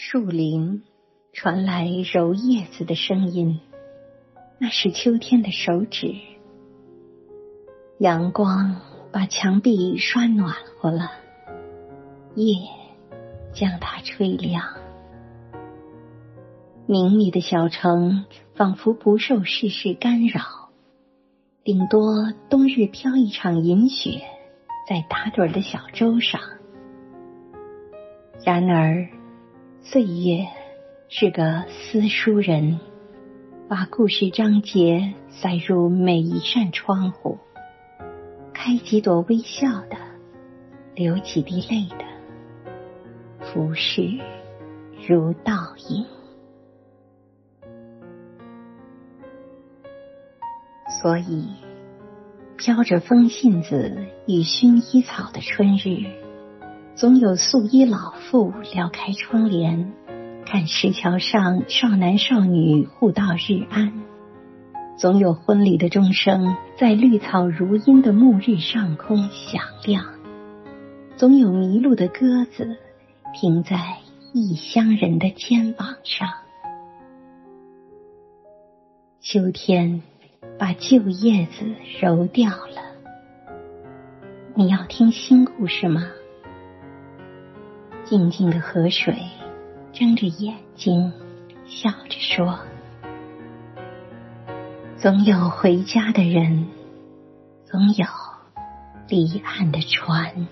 树林传来揉叶子的声音，那是秋天的手指。阳光把墙壁刷暖和了，夜将它吹亮。明密的小城仿佛不受世事干扰，顶多冬日飘一场银雪在打盹的小舟上。然而，岁月是个私书人，把故事章节塞入每一扇窗户，开几朵微笑的，流几滴泪的，浮世如倒影。所以，飘着风信子与薰衣草的春日，总有素衣老妇撩开窗帘，看石桥上少男少女互道日安；总有婚礼的钟声在绿草如茵的暮日上空响亮；总有迷路的鸽子停在异乡人的肩膀上。秋天。把旧叶子揉掉了，你要听新故事吗？静静的河水睁着眼睛，笑着说：“总有回家的人，总有离岸的船。”